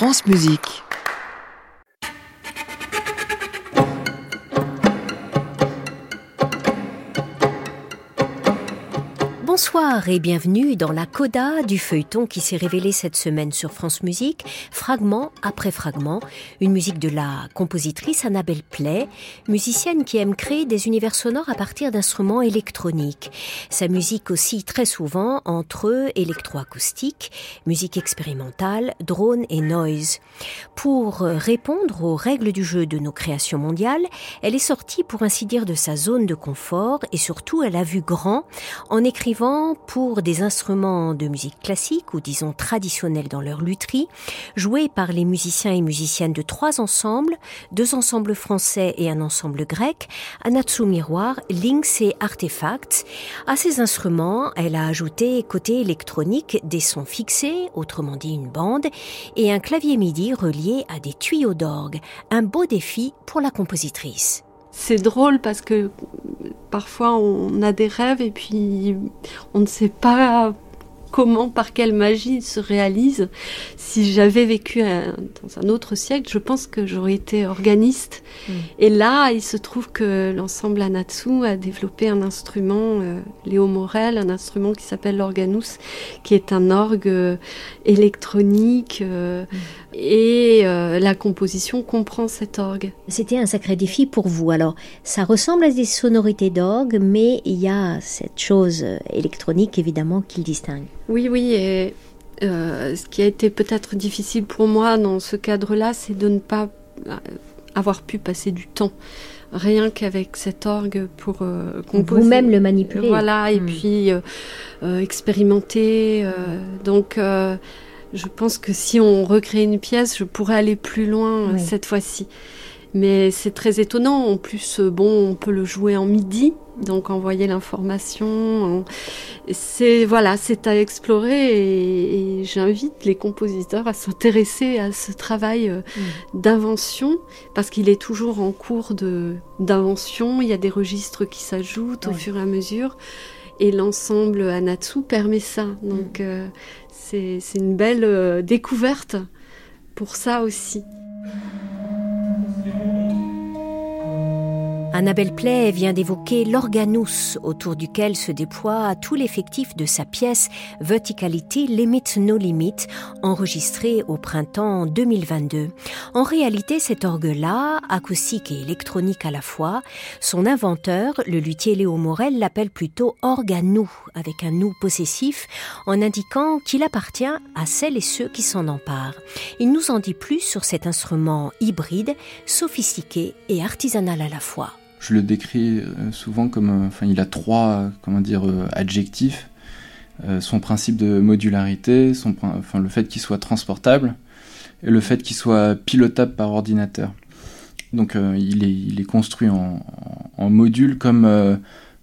France Musique. Bonsoir et bienvenue dans la coda du feuilleton qui s'est révélé cette semaine sur France Musique, fragment après fragment, une musique de la compositrice Annabelle Play, musicienne qui aime créer des univers sonores à partir d'instruments électroniques. Sa musique aussi très souvent entre électroacoustique, musique expérimentale, drone et noise. Pour répondre aux règles du jeu de nos créations mondiales, elle est sortie pour ainsi dire de sa zone de confort et surtout elle a vu grand en écrivant pour des instruments de musique classique ou disons traditionnels dans leur lutherie, joués par les musiciens et musiciennes de trois ensembles, deux ensembles français et un ensemble grec, Anatsu Miroir, Links et Artefacts. À ces instruments, elle a ajouté côté électronique des sons fixés, autrement dit une bande, et un clavier MIDI relié à des tuyaux d'orgue. Un beau défi pour la compositrice c'est drôle parce que parfois on a des rêves et puis on ne sait pas comment, par quelle magie se réalise. Si j'avais vécu dans un autre siècle, je pense que j'aurais été organiste. Mm. Et là, il se trouve que l'ensemble Anatsu a développé un instrument, euh, Léo Morel, un instrument qui s'appelle l'organus, qui est un orgue euh, électronique. Euh, mm. Et la composition comprend cet orgue. C'était un sacré défi pour vous. Alors, ça ressemble à des sonorités d'orgue, mais il y a cette chose électronique, évidemment, qui le distingue. Oui, oui, et euh, ce qui a été peut-être difficile pour moi dans ce cadre-là, c'est de ne pas euh, avoir pu passer du temps rien qu'avec cet orgue pour euh, composer. Vous-même le manipuler. Voilà, et hmm. puis expérimenter. donc, je pense que si on recrée une pièce, je pourrais aller plus loin cette fois-ci. Mais c'est très étonnant. En plus, euh, bon, on peut le jouer en midi, donc envoyer l'information. C'est voilà, c'est à explorer et, j'invite les compositeurs à s'intéresser à ce travail euh, d'invention parce qu'il est toujours en cours de d'invention. Il y a des registres qui s'ajoutent au fur et à mesure et l'ensemble Anatsu permet ça. Donc mm. euh, c'est une belle découverte pour ça aussi. Annabelle Play vient d'évoquer l'organus autour duquel se déploie tout l'effectif de sa pièce Verticality Limit No Limit, enregistrée au printemps 2022. En réalité, cet orgue-là, acoustique et électronique à la fois, son inventeur, le luthier Léo Morel, l'appelle plutôt organou, avec un nous possessif, en indiquant qu'il appartient à celles et ceux qui s'en emparent. Il nous en dit plus sur cet instrument hybride, sophistiqué et artisanal à la fois je le décris euh, souvent comme, euh, enfin, il a trois, comment dire, euh, adjectifs. son principe de modularité, son, enfin, le fait qu'il soit transportable et le fait qu'il soit pilotable par ordinateur. Donc il, est, il, est, construit en, en, module comme,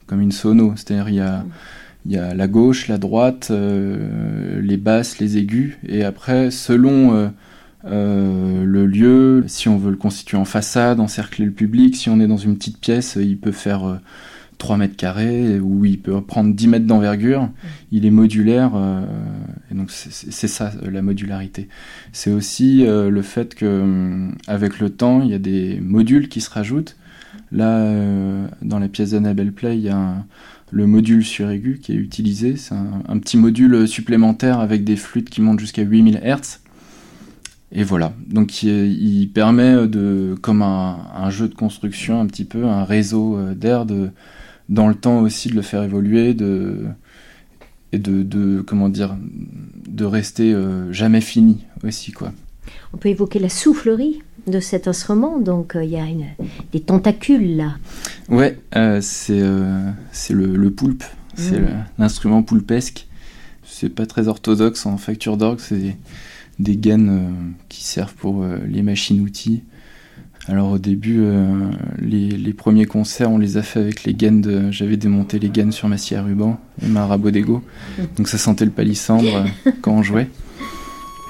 comme une sono, c'est-à-dire il y a, il y a la gauche, la droite, les basses, les aigus, et après selon euh, le lieu, si on veut le constituer en façade, encercler le public, si on est dans une petite pièce, il peut faire 3 euh, mètres carrés ou il peut prendre 10 mètres d'envergure. Il est modulaire euh, et donc c'est ça la modularité. C'est aussi le fait que avec le temps, il y a des modules qui se rajoutent. Là, dans la pièce d'Annabelle Play, il y a le module sur aigu qui est utilisé. C'est un, un, petit module supplémentaire avec des flûtes qui montent jusqu'à 8000 Hz et voilà, donc il, permet de, comme un, jeu de construction un petit peu, un réseau euh, d'air, de, dans le temps aussi de le faire évoluer, de, et de, de comment dire, de rester euh, jamais fini aussi quoi. On peut évoquer la soufflerie de cet instrument, donc euh, il y a une, des tentacules là. Ouais, c'est c'est le, le, poulpe, c'est mmh. l'instrument poulpesque. C'est pas très orthodoxe en facture d'orgue, c'est des gaines euh, qui servent pour euh, les machines-outils. Alors au début, euh, les, premiers concerts, on les a fait avec les gaines de... J'avais démonté les gaines sur ma scie à ruban et ma rabot. Donc ça sentait le palissandre quand on jouait.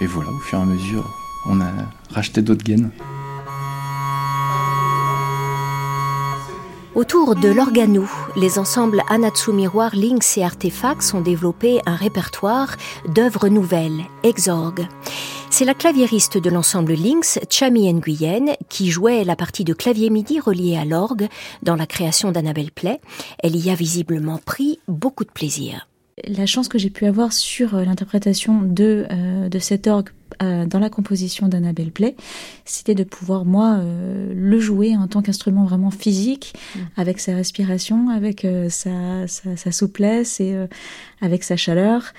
Et voilà, au fur et à mesure, on a racheté d'autres gaines. Autour de l'organou, les ensembles Anatsu Miroir, Lynx et Artefacts ont développé un répertoire d'œuvres nouvelles, exorgues. C'est la claviériste de l'ensemble Lynx, Chami Nguyen, qui jouait la partie de clavier midi reliée à l'orgue dans la création d'Annabelle Play. Elle y a visiblement pris beaucoup de plaisir. La chance que j'ai pu avoir sur euh, l'interprétation de, euh, de cet orgue euh, dans la composition d'Annabelle Play, c'était de pouvoir, moi, le jouer en tant qu'instrument vraiment physique, mm. avec sa respiration, avec sa, sa, souplesse et avec sa chaleur.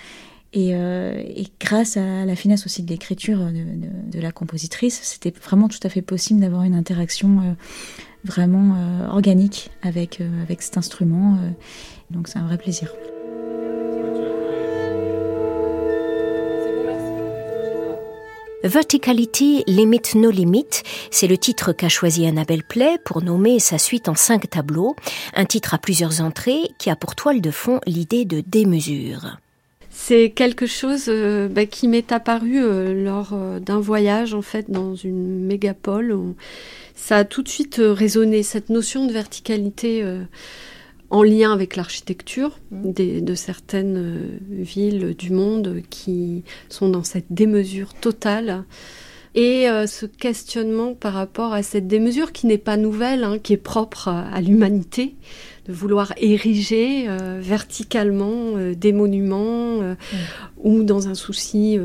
Et, et, grâce à la finesse aussi de l'écriture de, de, la compositrice, c'était vraiment tout à fait possible d'avoir une interaction vraiment organique avec, avec cet instrument. donc c'est un vrai plaisir. Verticality Limit No Limit, c'est le titre qu'a choisi Annabelle Play pour nommer sa suite en cinq tableaux, un titre à plusieurs entrées qui a pour toile de fond l'idée de démesure. C'est quelque chose euh, bah, qui m'est apparu euh, lors euh, d'un voyage en fait dans une mégapole. ça a tout de suite résonné cette notion de verticalité en lien avec l'architecture mmh. de certaines euh, villes du monde qui sont dans cette démesure totale. Et euh, ce questionnement par rapport à cette démesure qui n'est pas nouvelle, hein, qui est propre à, l'humanité, de vouloir ériger euh, verticalement des monuments mmh. ou dans un souci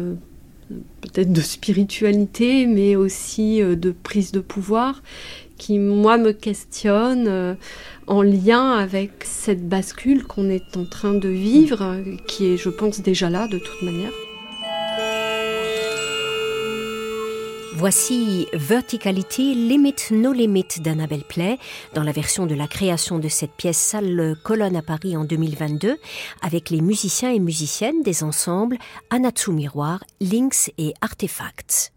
peut-être de spiritualité, mais aussi de prise de pouvoir, qui, moi, me questionne en lien avec cette bascule qu'on est en train de vivre, qui est, je pense, déjà là de toute manière. Voici Verticality Limit No Limit d'Annabelle Play dans la version de la création de cette pièce salle Colonne à Paris en 2022 avec les musiciens et musiciennes des ensembles Anatsu Miroir, Lynx et Artefacts.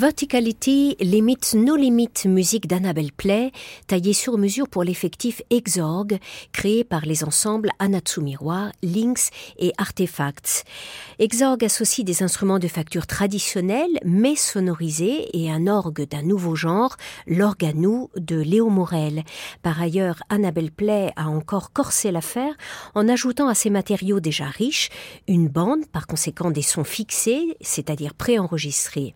Verticality Limits No Limit, musique d'Annabelle Play, taillée sur mesure pour l'effectif Exorg, créé par les ensembles Anatsu Miroir, Lynx et Artefacts. Exorg associe des instruments de facture traditionnels, mais sonorisés, et un orgue d'un nouveau genre, l'organou de Léo Morel. Par ailleurs, Annabelle Play a encore corsé l'affaire en ajoutant à ces matériaux déjà riches une bande, par conséquent des sons fixés, c'est-à-dire préenregistrés.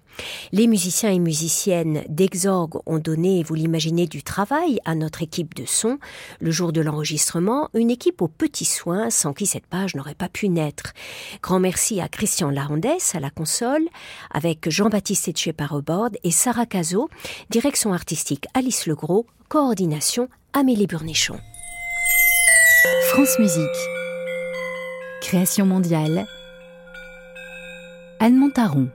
Les musiciens et musiciennes d'Exorg ont donné, vous l'imaginez, du travail à notre équipe de son. Le jour de l'enregistrement, une équipe aux petits soins sans qui cette page n'aurait pas pu naître. Grand merci à Christian Larondès à la console, avec Jean-Baptiste Etchepar au board et Sarah Cazot, direction artistique Alice Legros, coordination Amélie Burnichon. France Musique. Création mondiale. Anne Montaron.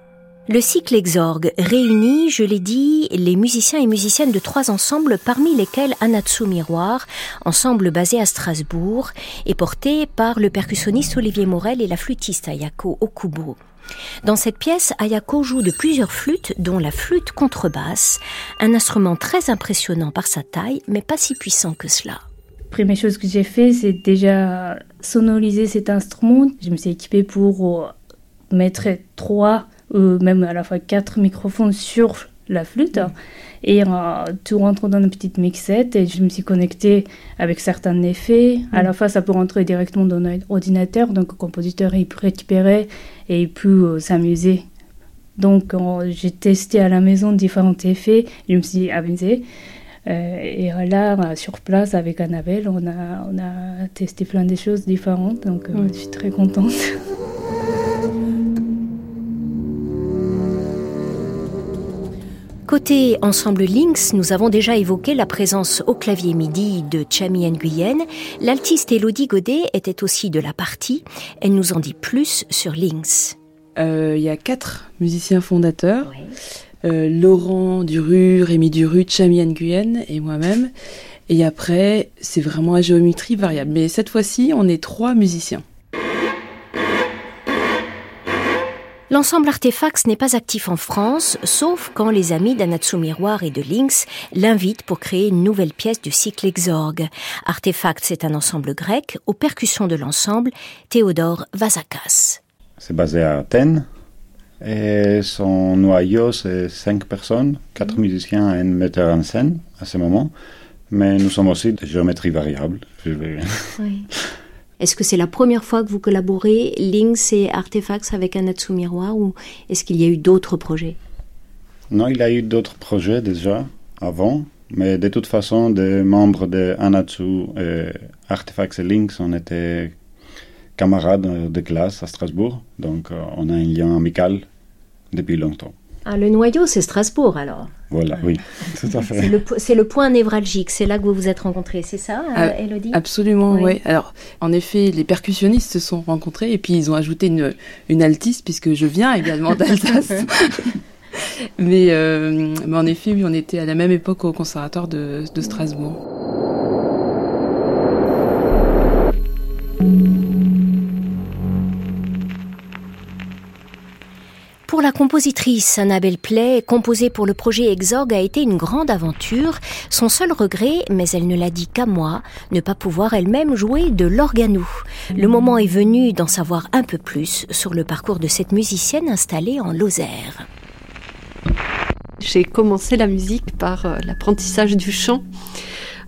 Le cycle Exorgue réunit, je l'ai dit, les musiciens et musiciennes de trois ensembles, parmi lesquels Anatsu Miroir, ensemble basé à Strasbourg, et porté par le percussionniste Olivier Morel et la flûtiste Ayako Okubo. Dans cette pièce, Ayako joue de plusieurs flûtes, dont la flûte contrebasse, un instrument très impressionnant par sa taille, mais pas si puissant que cela. Première chose que j'ai fait, c'est déjà sonoriser cet instrument. Je me suis équipée pour euh, mettre trois même à la fois quatre microphones sur la flûte. Et euh, tout rentre dans une petite mixette et je me suis connectée avec certains effets. À la fois, ça peut rentrer directement dans l'ordinateur, donc le compositeur il peut récupérer et il peut euh, s'amuser. Donc j'ai testé à la maison différents effets, je me suis amusée. et là, sur place, avec Annabelle, on a, on a testé plein de choses différentes, donc je suis très contente. Côté ensemble Lynx, nous avons déjà évoqué la présence au clavier MIDI de Chami Nguyen. L'altiste Elodie Godet était aussi de la partie. Elle nous en dit plus sur Lynx. Euh, il y a quatre musiciens fondateurs. Euh, Laurent Duru, Rémi Duru, Chami Nguyen et moi-même. Et après, c'est vraiment à géométrie variable. Mais cette fois-ci, on est trois musiciens. L'ensemble Artefacts n'est pas actif en France, sauf quand les amis d'Anatsu Miroir et de Lynx l'invitent pour créer une nouvelle pièce du cycle Exorgue. Artefacts est un ensemble grec, aux percussions de l'ensemble, Théodore Vazakas. C'est basé à Athènes, et son noyau, c'est cinq personnes, quatre mhm. musiciens et un metteur en scène à ce moment. Mais nous sommes aussi de géométrie variable. Oui. Est-ce que c'est la première fois que vous collaborez, Lynx et Artefacts, avec Anatsu Miroir, ou est-ce qu'il y a eu d'autres projets? Non, il y a eu d'autres projets déjà, avant, mais de toute façon, des membres de Anatsu, Artefacts et Lynx, on était camarades de classe à Strasbourg, donc euh, on a un lien amical depuis longtemps. Ah, le noyau, c'est Strasbourg alors Voilà, oui, tout à fait. C'est le, point névralgique, c'est là que vous vous êtes rencontrés, c'est ça, euh, ah, Elodie? Absolument, oui. Alors, en effet, les percussionnistes se sont rencontrés et puis ils ont ajouté une, une altiste, puisque je viens également d'Alsace. mais, euh, mais, en effet, oui, on était à la même époque au conservatoire de, de Strasbourg. Pour la compositrice Annabelle Play, composée pour le projet Exorg a été une grande aventure. Son seul regret, mais elle ne l'a dit qu'à moi, ne pas pouvoir elle-même jouer de l'organou. Le moment est venu d'en savoir un peu plus sur le parcours de cette musicienne installée en Lozère. J'ai commencé la musique par euh, l'apprentissage du chant.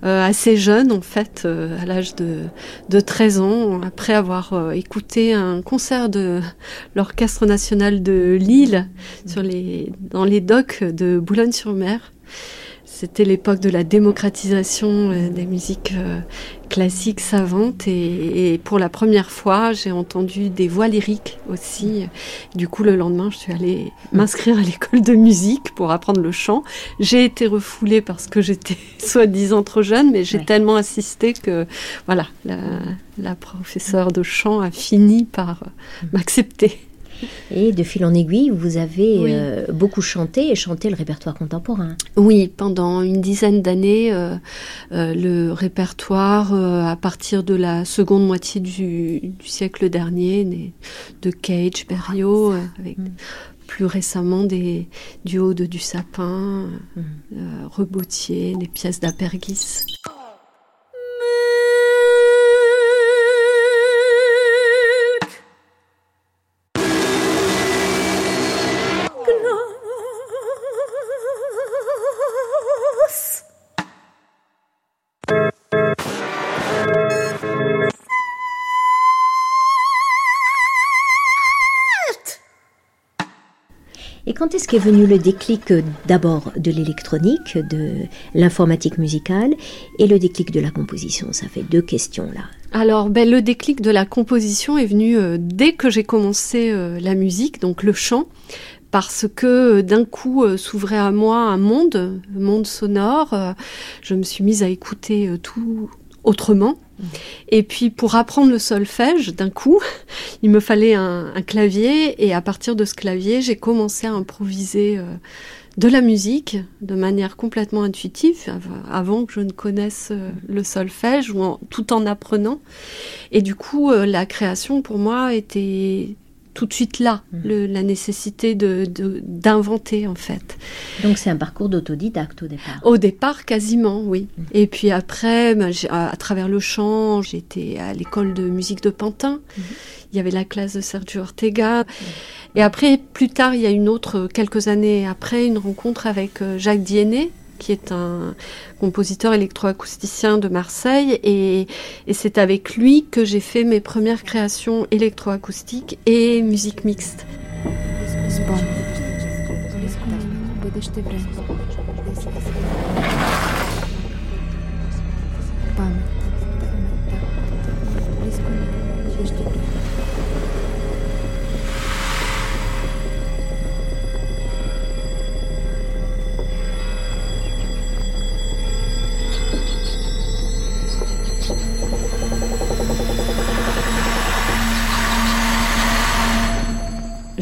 Euh, assez jeune en fait, euh, à l'âge de, de 13 ans, après avoir euh, écouté un concert de l'Orchestre national de Lille sur les, dans les docks de Boulogne-sur-Mer. C'était l'époque de la démocratisation des musiques classiques savantes et, pour la première fois j'ai entendu des voix lyriques aussi. Du coup le lendemain je suis allée m'inscrire à l'école de musique pour apprendre le chant. J'ai été refoulée parce que j'étais soi-disant trop jeune mais j'ai tellement assisté que voilà la, la professeure de chant a fini par m'accepter. Et de fil en aiguille, vous avez euh, beaucoup chanté et chanté le répertoire contemporain. Oui, pendant une dizaine d'années, euh, euh, le répertoire, à partir de la seconde moitié du, siècle dernier, de Cage, Berriot, avec mm. plus récemment des duos de Du Sapin, mm. Rebotier, des pièces d'Apergis. Quand est-ce qu'est venu le déclic euh, d'abord de l'électronique, de l'informatique musicale et le déclic de la composition? Ça fait deux questions là. Alors, ben, le déclic de la composition est venu euh, dès que j'ai commencé euh, la musique, donc le chant, parce que d'un coup s'ouvrait à moi un monde, un monde sonore. je me suis mise à écouter tout autrement. Et puis pour apprendre le solfège, d'un coup, il me fallait un, clavier et à partir de ce clavier, j'ai commencé à improviser euh, de la musique de manière complètement intuitive, avant que je ne connaisse euh, le solfège, ou tout en apprenant. Et du coup, euh, la création pour moi était tout de suite là, mmh. la nécessité de, d'inventer en fait. Donc c'est un parcours d'autodidacte au départ Au départ, quasiment, oui. Mmh. Et puis après, bah, à, travers le chant, j'étais à l'école de musique de Pantin. Mmh. Il y avait la classe de Sergio Ortega. Et après, plus tard, il y a une autre, quelques années après, une rencontre avec euh, Jacques Diennet, qui est un compositeur électroacousticien de Marseille. Et, c'est avec lui que j'ai fait mes premières créations électroacoustiques et musique mixte.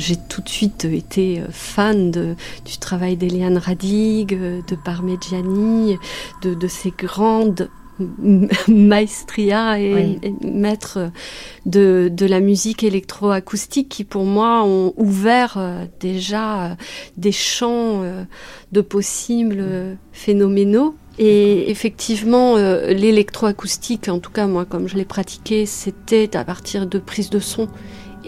J'ai tout de suite été euh, fan du travail d'Eliane Radig, euh, de Parmigiani, de, de ces grandes maestria et, maîtres de, la musique électroacoustique qui pour moi ont ouvert euh, déjà des champs de possibles phénoménaux. Et effectivement, l'électroacoustique, en tout cas moi comme je l'ai pratiqué, c'était à partir de prises de son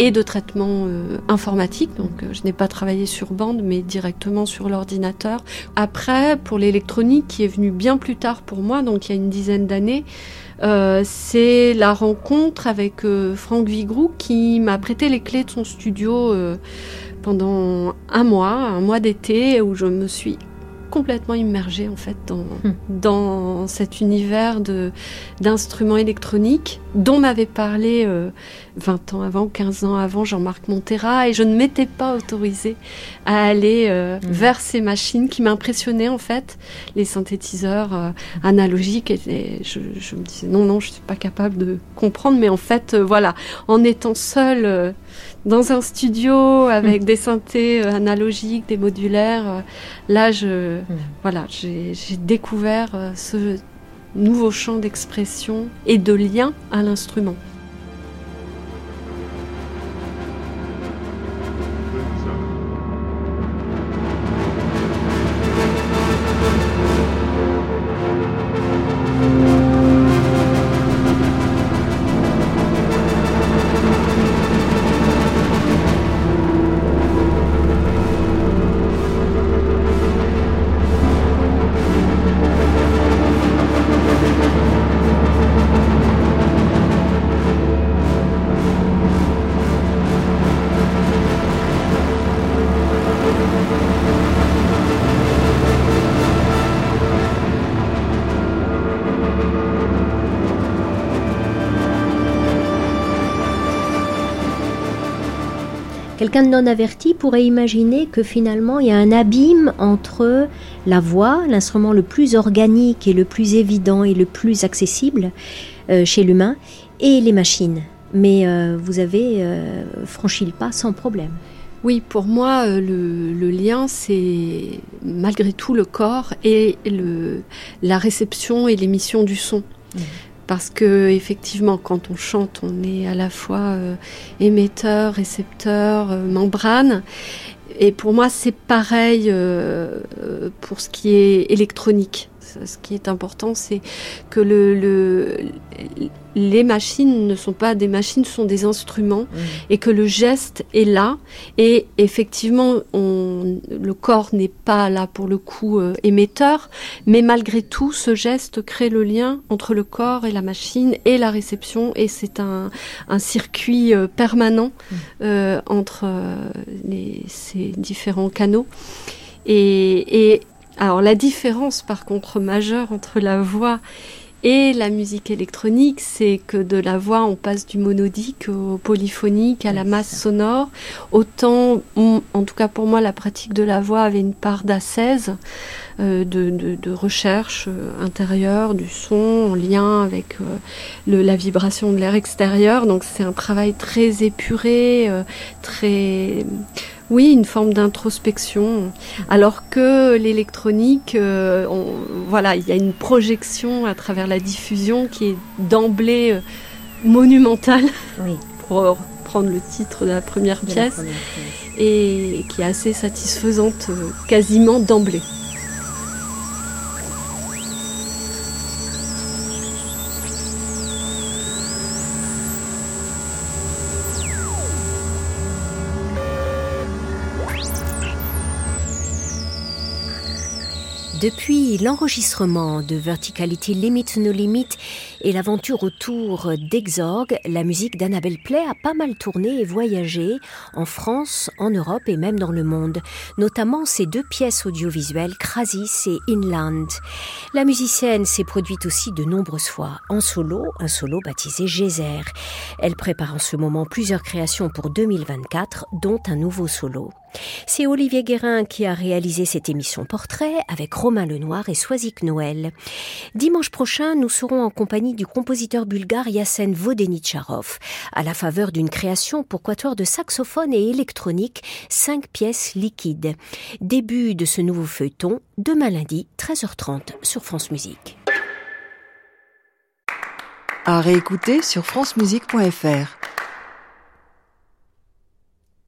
et de traitement euh, informatique. Donc, euh, je n'ai pas travaillé sur bande, mais directement sur l'ordinateur. Après, pour l'électronique, qui est venue bien plus tard pour moi, donc il y a une dizaine d'années, euh, c'est la rencontre avec Franck Vigrou qui m'a prêté les clés de son studio pendant un mois, un mois d'été, où je me suis complètement immergée en fait dans, hmm. dans cet univers de d'instruments électroniques dont m'avait parlé 20 euh, ans avant, 15 ans avant Jean-Marc Montera et je ne m'étais pas autorisée à aller euh, hmm. vers ces machines qui m'impressionnaient en fait, les synthétiseurs euh, analogiques et, je, je, me disais non non je suis pas capable de comprendre mais en fait voilà en étant seule dans un studio avec mm. des synthés euh, analogiques, des modulaires. Euh, là, je, mm. voilà, j'ai découvert euh, ce nouveau champ d'expression et de lien à l'instrument. Quelqu'un de non averti pourrait imaginer que finalement il y a un abîme entre la voix, l'instrument le plus organique et le plus évident et le plus accessible euh, chez l'humain, et les machines. Mais euh, vous avez euh, franchi le pas sans problème. Oui, pour moi, le, lien, c'est malgré tout le corps et le, la réception et l'émission du son. Mmh parce que effectivement, quand on chante, on est à la fois euh, émetteur, récepteur, euh, membrane. Et pour moi, c'est pareil euh, pour ce qui est électronique ce qui est important, c'est que le, les machines ne sont pas des machines, ce sont des instruments, mmh. et que le geste est là. Et effectivement, le corps n'est pas là pour le coup euh, émetteur, mais malgré tout, ce geste crée le lien entre le corps et la machine et la réception, et c'est un, circuit euh, permanent mmh. euh, entre ces différents canaux. Et, et alors la différence par contre majeure entre la voix et la musique électronique, c'est que de la voix, on passe du monodique au polyphonique, à la masse sonore. Autant, en tout cas pour moi, la pratique de la voix avait une part d'assaise, euh, de, recherche euh, intérieure, du son en lien avec euh, la vibration de l'air extérieur. Donc c'est un travail très épuré, très oui, une forme d'introspection. Alors que l'électronique, euh, voilà, il y a une projection à travers la diffusion qui est d'emblée euh, monumentale, pour prendre le titre de la première pièce, et qui est assez satisfaisante euh, quasiment d'emblée. Depuis l'enregistrement de Verticality Limit No Limit et l'aventure autour d'Exorg, la musique d'Annabelle Play a pas mal tourné et voyagé en France, en Europe et même dans le monde, notamment ses deux pièces audiovisuelles Crasis et Inland. La musicienne s'est produite aussi de nombreuses fois en solo, un solo baptisé Geyser. Elle prépare en ce moment plusieurs créations pour 2024, dont un nouveau solo. C'est Olivier Guérin qui a réalisé cette émission portrait avec Romain Lenoir et Soisic Noël. Dimanche prochain, nous serons en compagnie du compositeur bulgare Yassen Vodenicharov à la faveur d'une création pour quatuor de saxophone et électronique, cinq pièces liquides. Début de ce nouveau feuilleton demain lundi 13h30 sur France Musique. À réécouter sur francemusique.fr.